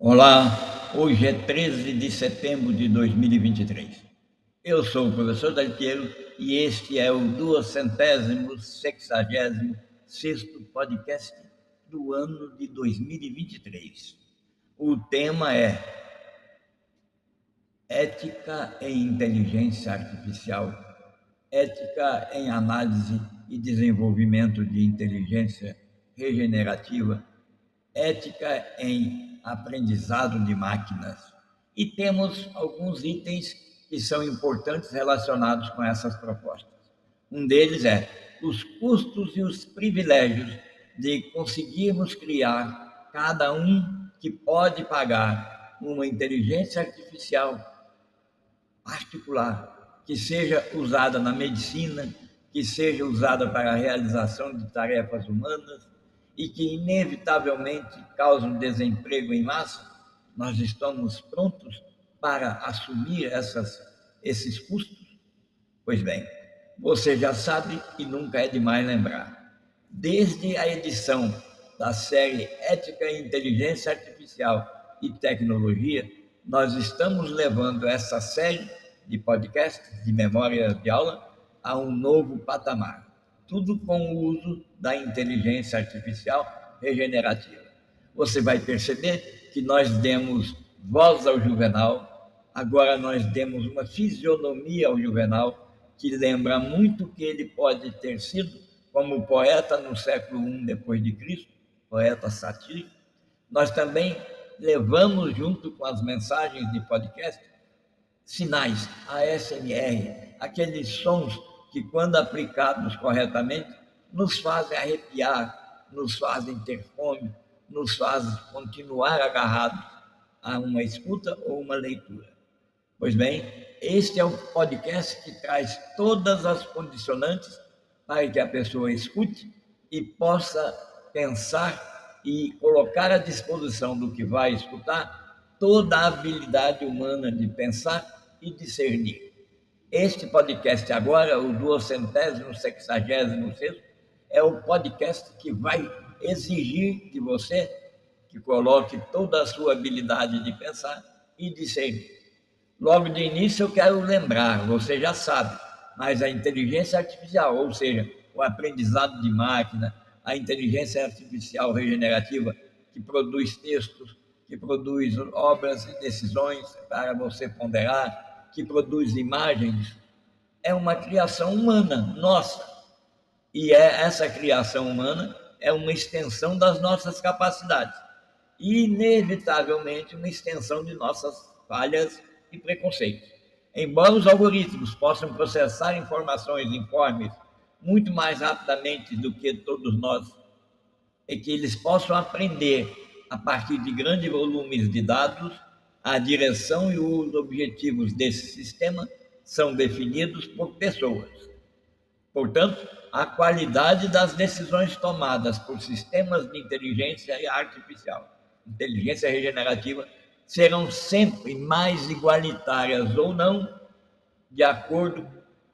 Olá, hoje é 13 de setembro de 2023. Eu sou o professor Daltiero e este é o duocentésimo sexagésimo sexto podcast do ano de 2023. O tema é Ética em Inteligência Artificial, Ética em Análise e Desenvolvimento de Inteligência Regenerativa, Ética em aprendizado de máquinas. E temos alguns itens que são importantes relacionados com essas propostas. Um deles é os custos e os privilégios de conseguirmos criar cada um que pode pagar uma inteligência artificial particular que seja usada na medicina, que seja usada para a realização de tarefas humanas, e que inevitavelmente causam desemprego em massa, nós estamos prontos para assumir essas, esses custos? Pois bem, você já sabe e nunca é demais lembrar. Desde a edição da série Ética e Inteligência Artificial e Tecnologia, nós estamos levando essa série de podcasts de memória de aula a um novo patamar tudo com o uso da inteligência artificial regenerativa. Você vai perceber que nós demos voz ao Juvenal, agora nós demos uma fisionomia ao Juvenal que lembra muito que ele pode ter sido como poeta no século I depois de Cristo, poeta satírico. Nós também levamos junto com as mensagens de podcast sinais, ASMR, aqueles sons que, quando aplicados corretamente, nos fazem arrepiar, nos fazem ter fome, nos fazem continuar agarrados a uma escuta ou uma leitura. Pois bem, este é o podcast que traz todas as condicionantes para que a pessoa escute e possa pensar e colocar à disposição do que vai escutar toda a habilidade humana de pensar e discernir. Este podcast agora, o duocentésimo sexagésimo sexto, é o podcast que vai exigir de você que coloque toda a sua habilidade de pensar e discernir. Logo de início eu quero lembrar, você já sabe, mas a inteligência artificial, ou seja, o aprendizado de máquina, a inteligência artificial regenerativa que produz textos, que produz obras e decisões para você ponderar, que produz imagens é uma criação humana, nossa. E é essa criação humana é uma extensão das nossas capacidades. E, inevitavelmente, uma extensão de nossas falhas e preconceitos. Embora os algoritmos possam processar informações, informes, muito mais rapidamente do que todos nós, e que eles possam aprender a partir de grandes volumes de dados, a direção e os objetivos desse sistema são definidos por pessoas. Portanto, a qualidade das decisões tomadas por sistemas de inteligência artificial, inteligência regenerativa, serão sempre mais igualitárias ou não, de acordo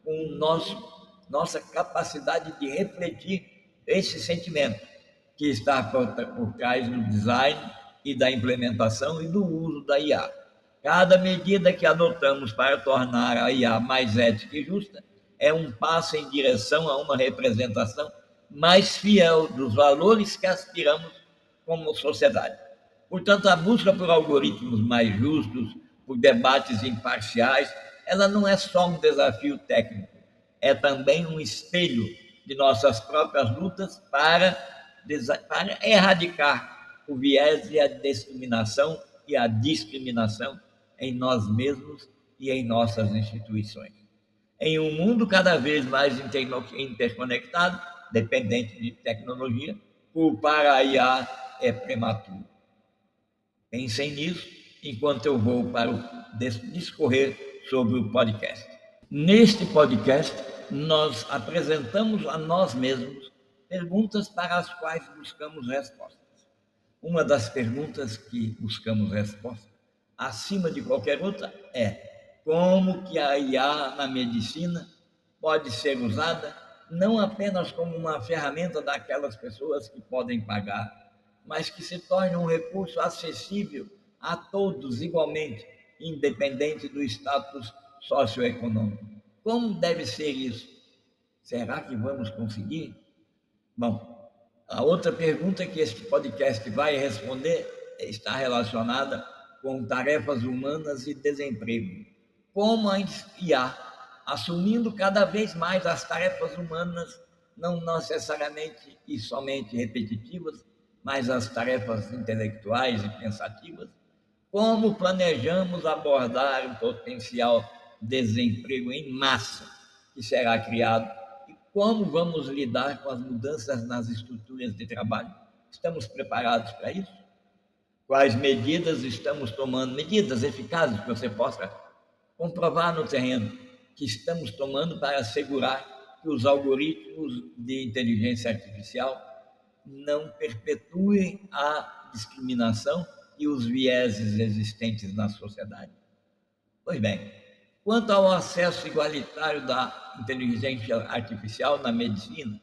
com nosso, nossa capacidade de refletir esse sentimento que está por, por trás do design e da implementação e do uso da IA. Cada medida que adotamos para tornar a IA mais ética e justa é um passo em direção a uma representação mais fiel dos valores que aspiramos como sociedade. Portanto, a busca por algoritmos mais justos, por debates imparciais, ela não é só um desafio técnico, é também um espelho de nossas próprias lutas para, para erradicar o viés e a discriminação e a discriminação em nós mesmos e em nossas instituições. Em um mundo cada vez mais interconectado, dependente de tecnologia, culpar a IA é prematuro. Pensem nisso enquanto eu vou para o discorrer sobre o podcast. Neste podcast, nós apresentamos a nós mesmos perguntas para as quais buscamos respostas. Uma das perguntas que buscamos resposta, acima de qualquer outra, é como que a IA na medicina pode ser usada não apenas como uma ferramenta daquelas pessoas que podem pagar, mas que se torne um recurso acessível a todos igualmente, independente do status socioeconômico. Como deve ser isso? Será que vamos conseguir? Bom, a outra pergunta que este podcast vai responder está relacionada com tarefas humanas e desemprego. Como a IA, assumindo cada vez mais as tarefas humanas, não necessariamente e somente repetitivas, mas as tarefas intelectuais e pensativas, como planejamos abordar o potencial desemprego em massa que será criado como vamos lidar com as mudanças nas estruturas de trabalho. Estamos preparados para isso? Quais medidas estamos tomando? Medidas eficazes que você possa comprovar no terreno que estamos tomando para assegurar que os algoritmos de inteligência artificial não perpetuem a discriminação e os vieses existentes na sociedade. Pois bem, quanto ao acesso igualitário da inteligência artificial na medicina,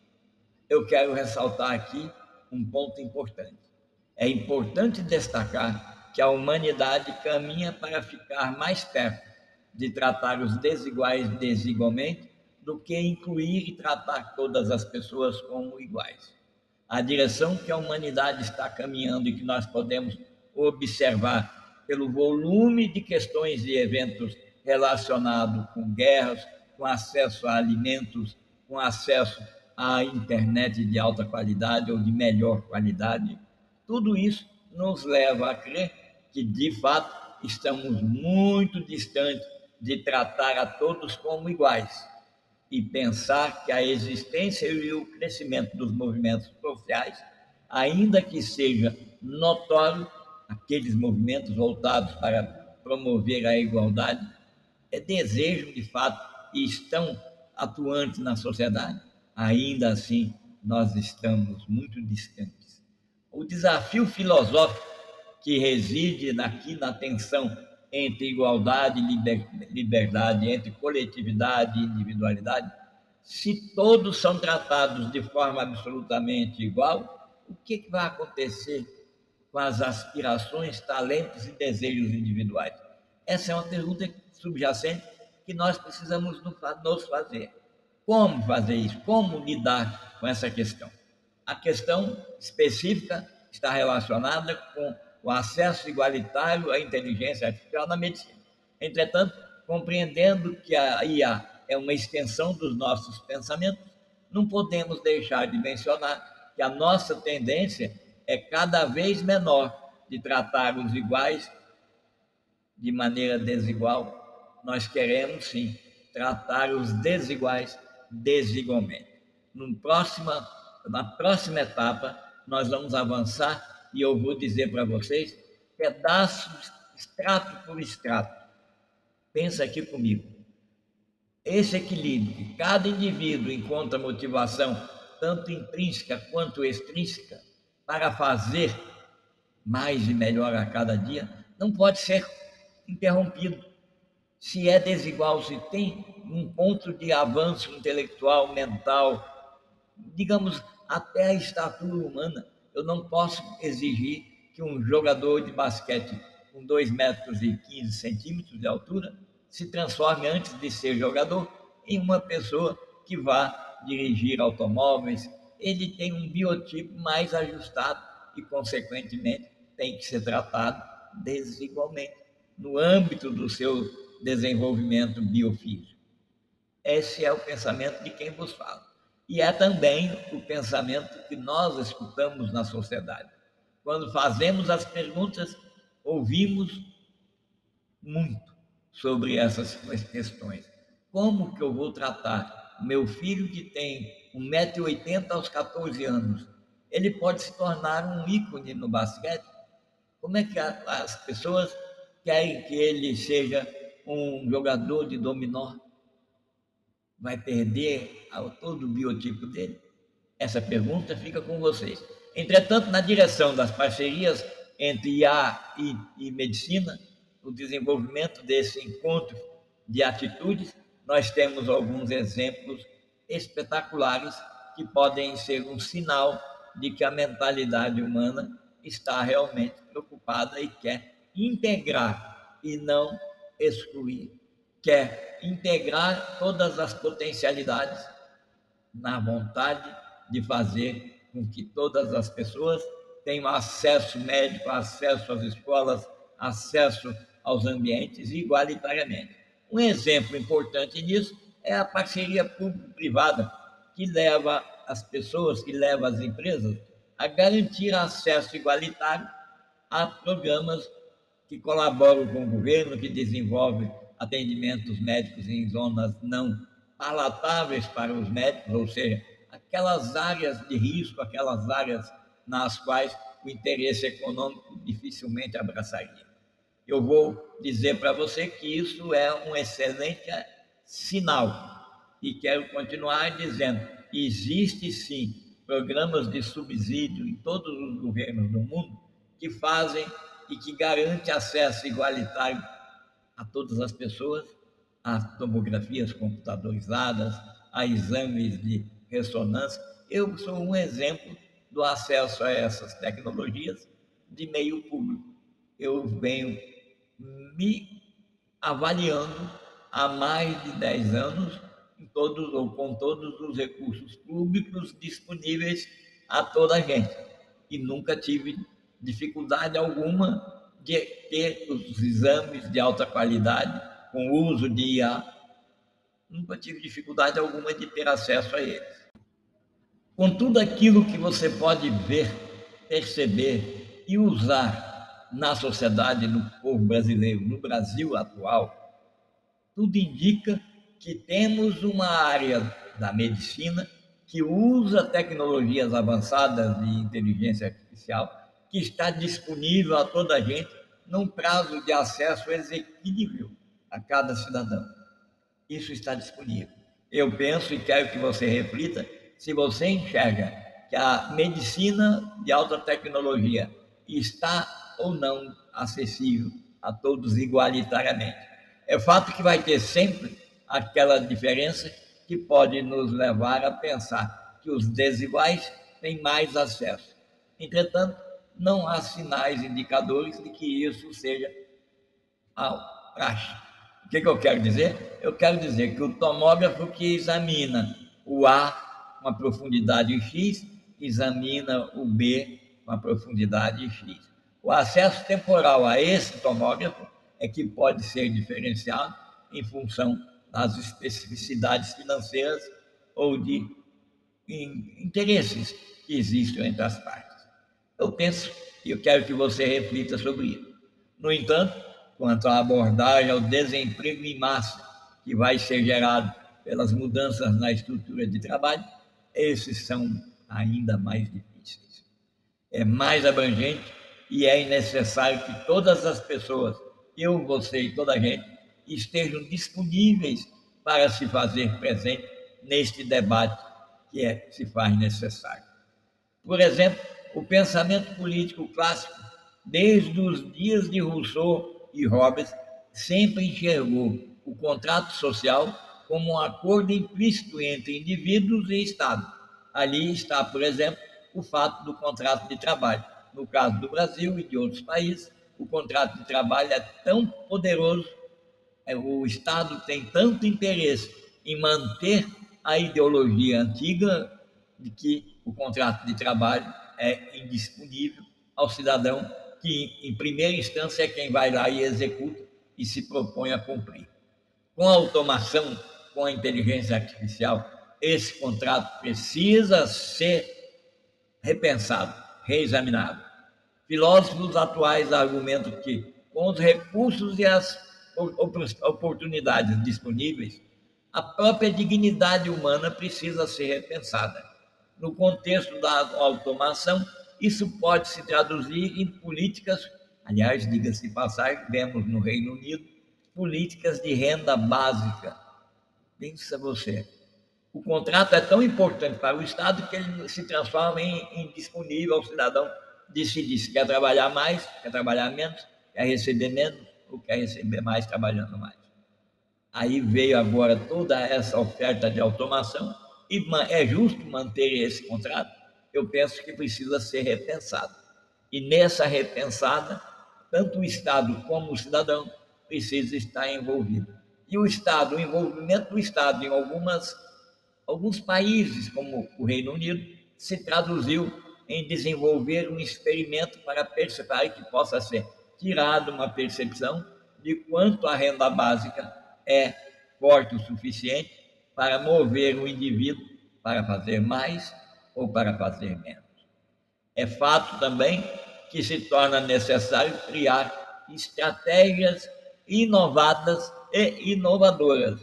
eu quero ressaltar aqui um ponto importante. É importante destacar que a humanidade caminha para ficar mais perto de tratar os desiguais desigualmente do que incluir e tratar todas as pessoas como iguais. A direção que a humanidade está caminhando e que nós podemos observar pelo volume de questões e eventos relacionados com guerras, com acesso a alimentos, com acesso à internet de alta qualidade ou de melhor qualidade, tudo isso nos leva a crer que, de fato, estamos muito distantes de tratar a todos como iguais e pensar que a existência e o crescimento dos movimentos sociais, ainda que seja notório, aqueles movimentos voltados para promover a igualdade, é desejo de fato e estão atuantes na sociedade, ainda assim nós estamos muito distantes. O desafio filosófico que reside aqui na tensão entre igualdade e liberdade, entre coletividade e individualidade, se todos são tratados de forma absolutamente igual, o que vai acontecer com as aspirações, talentos e desejos individuais? Essa é uma pergunta subjacente que nós precisamos nos fazer. Como fazer isso? Como lidar com essa questão? A questão específica está relacionada com o acesso igualitário à inteligência artificial na medicina. Entretanto, compreendendo que a IA é uma extensão dos nossos pensamentos, não podemos deixar de mencionar que a nossa tendência é cada vez menor de tratar os iguais de maneira desigual. Nós queremos sim tratar os desiguais desigualmente. Próxima, na próxima etapa, nós vamos avançar e eu vou dizer para vocês, pedaços, extrato por extrato. Pensa aqui comigo. Esse equilíbrio que cada indivíduo encontra motivação, tanto intrínseca quanto extrínseca, para fazer mais e melhor a cada dia, não pode ser interrompido. Se é desigual, se tem um ponto de avanço intelectual, mental, digamos, até a estatura humana, eu não posso exigir que um jogador de basquete com 2 metros e 15 centímetros de altura se transforme, antes de ser jogador, em uma pessoa que vá dirigir automóveis, ele tem um biotipo mais ajustado e, consequentemente, tem que ser tratado desigualmente. No âmbito do seu desenvolvimento biofísico. Esse é o pensamento de quem vos fala. E é também o pensamento que nós escutamos na sociedade. Quando fazemos as perguntas, ouvimos muito sobre essas questões. Como que eu vou tratar meu filho que tem 1,80m aos 14 anos, ele pode se tornar um ícone no basquete? Como é que as pessoas querem que ele seja um jogador de dominó? Vai perder todo o biotipo dele? Essa pergunta fica com vocês. Entretanto, na direção das parcerias entre IA e, e medicina, o desenvolvimento desse encontro de atitudes, nós temos alguns exemplos espetaculares que podem ser um sinal de que a mentalidade humana está realmente preocupada e quer integrar e não excluir. Quer integrar todas as potencialidades na vontade de fazer com que todas as pessoas tenham acesso médico, acesso às escolas, acesso aos ambientes igualitariamente. Um exemplo importante disso é a parceria público-privada, que leva as pessoas, que leva as empresas a garantir acesso igualitário a programas que colaboram com o governo, que desenvolvem atendimentos médicos em zonas não palatáveis para os médicos, ou seja, aquelas áreas de risco, aquelas áreas nas quais o interesse econômico dificilmente abraçaria. Eu vou dizer para você que isso é um excelente sinal e quero continuar dizendo: existe sim programas de subsídio em todos os governos do mundo que fazem e que garantem acesso igualitário a todas as pessoas a tomografias computadorizadas, a exames de ressonância. Eu sou um exemplo do acesso a essas tecnologias de meio público. Eu venho me avaliando há mais de 10 anos em todos ou com todos os recursos públicos disponíveis a toda a gente. E nunca tive dificuldade alguma de ter os exames de alta qualidade com uso de IA. Nunca tive dificuldade alguma de ter acesso a eles com tudo aquilo que você pode ver, perceber e usar na sociedade, no povo brasileiro, no Brasil atual, tudo indica que temos uma área da medicina que usa tecnologias avançadas de inteligência artificial, que está disponível a toda a gente num prazo de acesso exequível a cada cidadão. Isso está disponível. Eu penso e quero que você reflita se você enxerga que a medicina de alta tecnologia está ou não acessível a todos igualitariamente. É fato que vai ter sempre aquela diferença que pode nos levar a pensar que os desiguais têm mais acesso. Entretanto, não há sinais indicadores de que isso seja a praxe. O que, que eu quero dizer? Eu quero dizer que o tomógrafo que examina o A uma profundidade X, examina o B com a profundidade X. O acesso temporal a esse tomógrafo é que pode ser diferenciado em função das especificidades financeiras ou de interesses que existem entre as partes. Eu penso e eu quero que você reflita sobre isso. No entanto, quanto à abordagem ao desemprego em massa que vai ser gerado pelas mudanças na estrutura de trabalho, esses são ainda mais difíceis. É mais abrangente e é necessário que todas as pessoas, eu, você e toda a gente, estejam disponíveis para se fazer presente neste debate que é, se faz necessário. Por exemplo, o pensamento político clássico, desde os dias de Rousseau e Hobbes, sempre enxergou o contrato social como um acordo implícito entre indivíduos e Estado. Ali está, por exemplo, o fato do contrato de trabalho. No caso do Brasil e de outros países, o contrato de trabalho é tão poderoso, é, o Estado tem tanto interesse em manter a ideologia antiga de que o contrato de trabalho é indisponível ao cidadão que, em primeira instância, é quem vai lá e executa e se propõe a cumprir. Com a automação com a inteligência artificial, esse contrato precisa ser repensado, reexaminado. Filósofos atuais argumentam que, com os recursos e as oportunidades disponíveis, a própria dignidade humana precisa ser repensada. No contexto da automação, isso pode se traduzir em políticas, aliás, diga-se de passagem, vemos no Reino Unido, políticas de renda básica, Pensa você. O contrato é tão importante para o Estado que ele se transforma em, em disponível ao cidadão decidir se quer trabalhar mais, quer trabalhar menos, quer receber menos ou quer receber mais trabalhando mais. Aí veio agora toda essa oferta de automação e é justo manter esse contrato? Eu penso que precisa ser repensado. E nessa repensada, tanto o Estado como o cidadão precisa estar envolvido. E o Estado, o envolvimento do Estado em algumas, alguns países, como o Reino Unido, se traduziu em desenvolver um experimento para perceber que possa ser tirado uma percepção de quanto a renda básica é forte o suficiente para mover o indivíduo para fazer mais ou para fazer menos. É fato também que se torna necessário criar estratégias inovadas e inovadoras,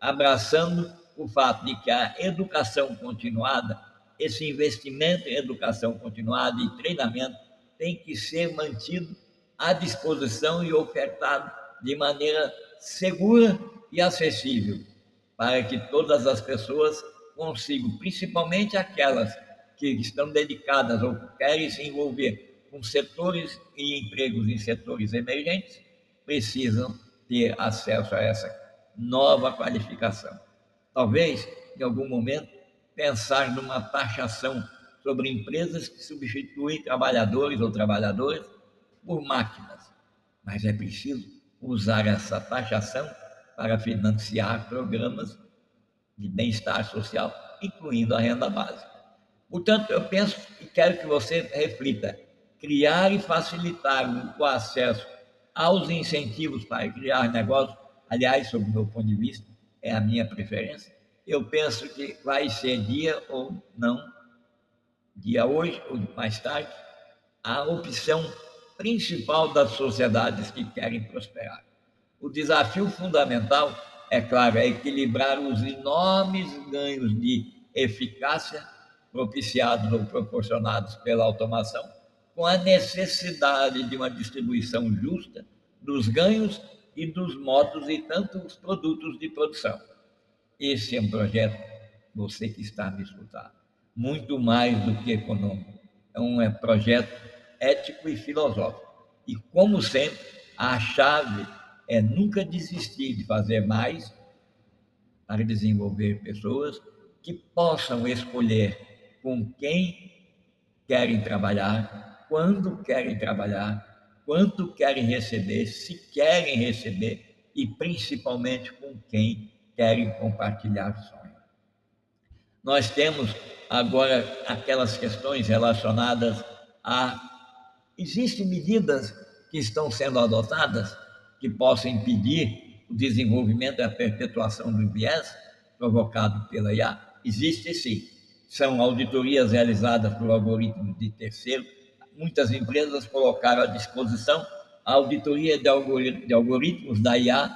abraçando o fato de que a educação continuada, esse investimento em educação continuada e treinamento tem que ser mantido à disposição e ofertado de maneira segura e acessível, para que todas as pessoas consigam, principalmente aquelas que estão dedicadas ou querem se envolver com setores e empregos em setores emergentes, precisam ter acesso a essa nova qualificação. Talvez, em algum momento, pensar numa taxação sobre empresas que substituem trabalhadores ou trabalhadoras por máquinas. Mas é preciso usar essa taxação para financiar programas de bem-estar social, incluindo a renda básica. Portanto, eu penso e quero que você reflita: criar e facilitar o acesso aos incentivos para criar negócios, aliás, sob o meu ponto de vista, é a minha preferência. Eu penso que vai ser dia ou não, dia hoje ou mais tarde, a opção principal das sociedades que querem prosperar. O desafio fundamental, é claro, é equilibrar os enormes ganhos de eficácia propiciados ou proporcionados pela automação com a necessidade de uma distribuição justa dos ganhos e dos modos e tantos produtos de produção. Esse é um projeto, você que está me escutar, muito mais do que econômico. É um é projeto ético e filosófico. E, como sempre, a chave é nunca desistir de fazer mais para desenvolver pessoas que possam escolher com quem querem trabalhar quando querem trabalhar, quanto querem receber, se querem receber e principalmente com quem querem compartilhar o sonho. Nós temos agora aquelas questões relacionadas a. Existem medidas que estão sendo adotadas que possam impedir o desenvolvimento e a perpetuação do viés provocado pela IA? Existe sim. São auditorias realizadas por algoritmos de terceiro muitas empresas colocaram à disposição a auditoria de algoritmos da IA,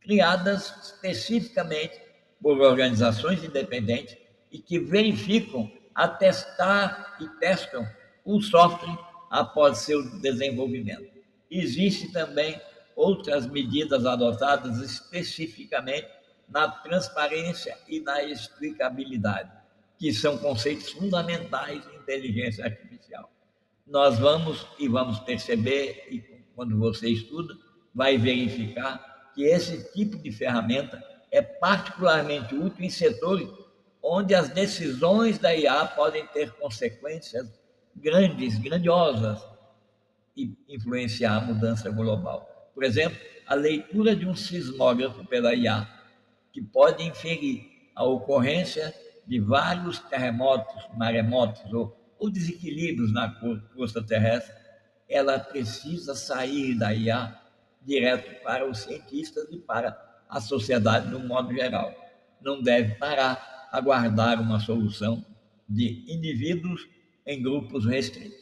criadas especificamente por organizações independentes e que verificam, atestar e testam o software após seu desenvolvimento. Existe também outras medidas adotadas especificamente na transparência e na explicabilidade, que são conceitos fundamentais em inteligência artificial. Nós vamos e vamos perceber, e quando você estuda, vai verificar que esse tipo de ferramenta é particularmente útil em setores onde as decisões da IA podem ter consequências grandes, grandiosas influenciar a mudança global. Por exemplo, a leitura de um sismógrafo pela IA, que pode inferir a ocorrência de vários terremotos, maremotos ou ou desequilíbrios na costa terrestre, ela precisa sair da IA direto para os cientistas e para a sociedade no modo geral. Não deve parar aguardar uma solução de indivíduos em grupos restritos.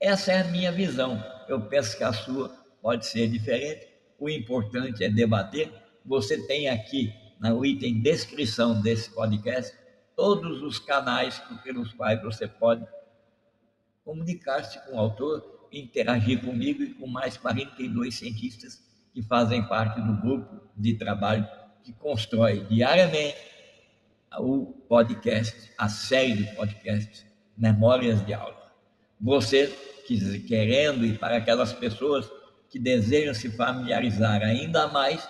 Essa é a minha visão. Eu penso que a sua pode ser diferente. O importante é debater. Você tem aqui no item descrição desse podcast todos os canais pelos quais você pode comunicar-se com o autor, interagir comigo e com mais 42 cientistas que fazem parte do grupo de trabalho que constrói diariamente o podcast, a série de podcasts Memórias de Aula. Você querendo e para aquelas pessoas que desejam se familiarizar ainda mais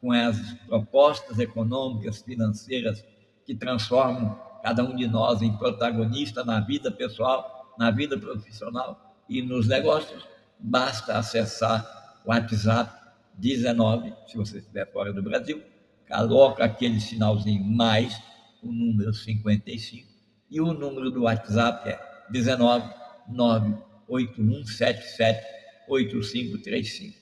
com as propostas econômicas, financeiras que transformam cada um de nós em protagonista na vida pessoal na vida profissional e nos negócios, basta acessar o WhatsApp 19, se você estiver fora do Brasil, coloca aquele sinalzinho mais o número 55 e o número do WhatsApp é 19 98177 8535.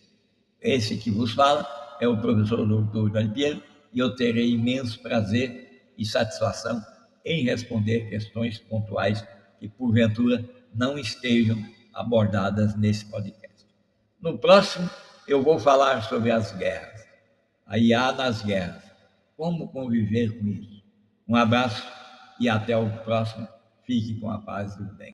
Esse que vos fala é o professor doutor Dalpiero e eu terei imenso prazer e satisfação em responder questões pontuais que porventura não estejam abordadas nesse podcast. No próximo, eu vou falar sobre as guerras, a IA nas guerras, como conviver com isso. Um abraço e até o próximo. Fique com a paz do bem.